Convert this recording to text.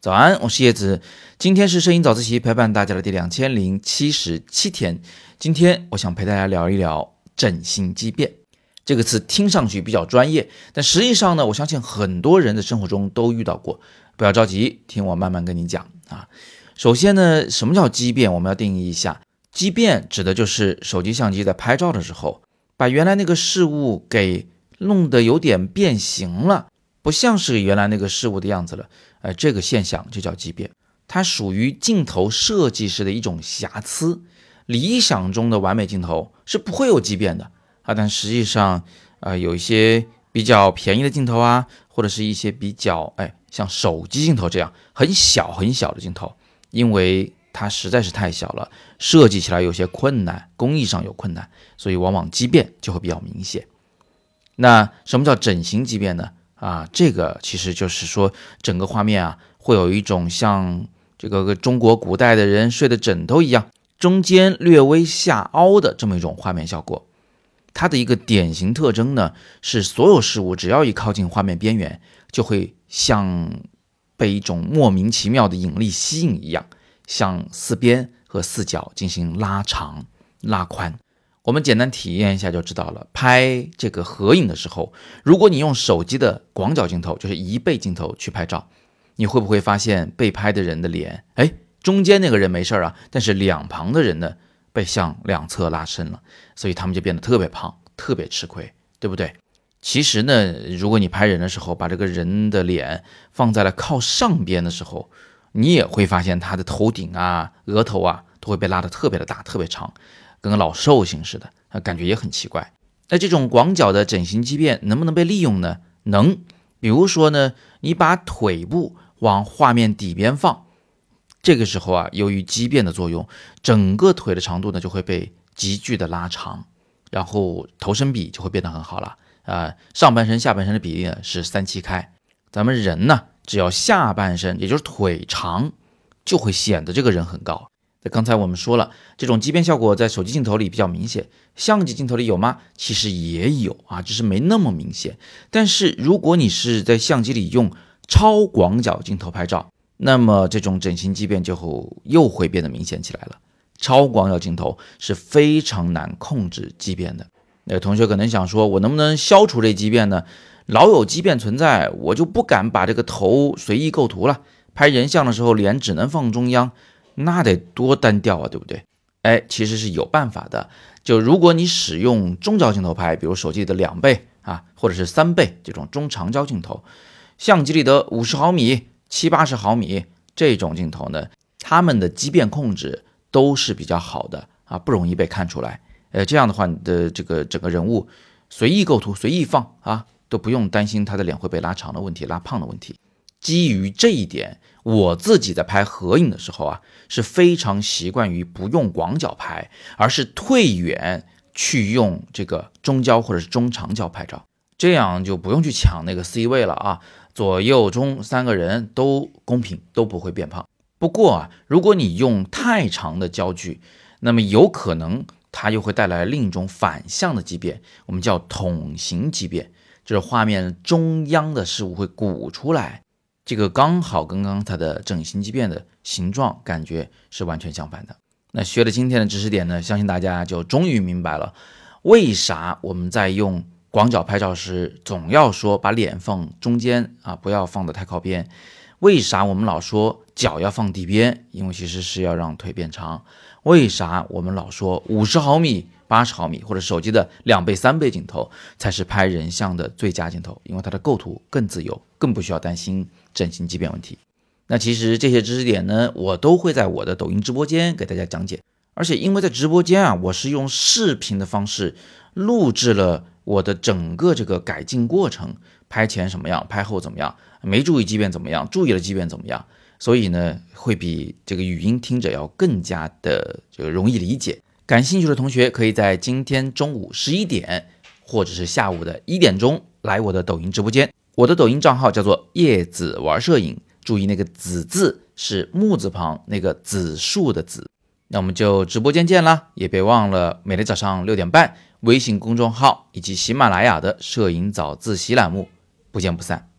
早安，我是叶子。今天是摄影早自习陪伴大家的第两千零七十七天。今天我想陪大家聊一聊整形畸变这个词，听上去比较专业，但实际上呢，我相信很多人的生活中都遇到过。不要着急，听我慢慢跟你讲啊。首先呢，什么叫畸变？我们要定义一下，畸变指的就是手机相机在拍照的时候，把原来那个事物给弄得有点变形了，不像是原来那个事物的样子了。呃，这个现象就叫畸变，它属于镜头设计师的一种瑕疵。理想中的完美镜头是不会有畸变的啊，但实际上，呃，有一些比较便宜的镜头啊，或者是一些比较哎像手机镜头这样很小很小的镜头，因为它实在是太小了，设计起来有些困难，工艺上有困难，所以往往畸变就会比较明显。那什么叫整形畸变呢？啊，这个其实就是说，整个画面啊，会有一种像这个中国古代的人睡的枕头一样，中间略微下凹的这么一种画面效果。它的一个典型特征呢，是所有事物只要一靠近画面边缘，就会像被一种莫名其妙的引力吸引一样，向四边和四角进行拉长、拉宽。我们简单体验一下就知道了。拍这个合影的时候，如果你用手机的广角镜头，就是一倍镜头去拍照，你会不会发现被拍的人的脸，哎，中间那个人没事儿啊，但是两旁的人呢，被向两侧拉伸了，所以他们就变得特别胖，特别吃亏，对不对？其实呢，如果你拍人的时候，把这个人的脸放在了靠上边的时候，你也会发现他的头顶啊、额头啊，都会被拉得特别的大、特别长。跟个老寿星似的，啊，感觉也很奇怪。那这种广角的整形畸变能不能被利用呢？能。比如说呢，你把腿部往画面底边放，这个时候啊，由于畸变的作用，整个腿的长度呢就会被急剧的拉长，然后头身比就会变得很好了。啊，上半身下半身的比例呢是三七开。咱们人呢，只要下半身也就是腿长，就会显得这个人很高。那刚才我们说了，这种畸变效果在手机镜头里比较明显，相机镜头里有吗？其实也有啊，只是没那么明显。但是如果你是在相机里用超广角镜头拍照，那么这种整形畸变就又会变得明显起来了。超广角镜头是非常难控制畸变的。那同学可能想说，我能不能消除这畸变呢？老有畸变存在，我就不敢把这个头随意构图了。拍人像的时候，脸只能放中央。那得多单调啊，对不对？哎，其实是有办法的。就如果你使用中焦镜头拍，比如手机里的两倍啊，或者是三倍这种中长焦镜头，相机里的五十毫米、七八十毫米这种镜头呢，它们的畸变控制都是比较好的啊，不容易被看出来。呃，这样的话，你的这个整个人物随意构图、随意放啊，都不用担心他的脸会被拉长的问题、拉胖的问题。基于这一点，我自己在拍合影的时候啊，是非常习惯于不用广角拍，而是退远去用这个中焦或者是中长焦拍照，这样就不用去抢那个 C 位了啊，左右中三个人都公平，都不会变胖。不过啊，如果你用太长的焦距，那么有可能它又会带来另一种反向的畸变，我们叫筒形畸变，就是画面中央的事物会鼓出来。这个刚好跟刚才的整形畸变的形状感觉是完全相反的。那学了今天的知识点呢，相信大家就终于明白了，为啥我们在用广角拍照时总要说把脸放中间啊，不要放得太靠边。为啥我们老说脚要放地边？因为其实是要让腿变长。为啥我们老说五十毫米、八十毫米或者手机的两倍、三倍镜头才是拍人像的最佳镜头？因为它的构图更自由，更不需要担心。整形畸变问题，那其实这些知识点呢，我都会在我的抖音直播间给大家讲解。而且因为在直播间啊，我是用视频的方式录制了我的整个这个改进过程，拍前什么样，拍后怎么样，没注意畸变怎么样，注意了畸变怎么样，所以呢，会比这个语音听着要更加的这个容易理解。感兴趣的同学可以在今天中午十一点，或者是下午的一点钟来我的抖音直播间。我的抖音账号叫做叶子玩摄影，注意那个“子”字是木字旁那个子树的“子”。那我们就直播间见啦，也别忘了每天早上六点半，微信公众号以及喜马拉雅的摄影早自习栏目不见不散。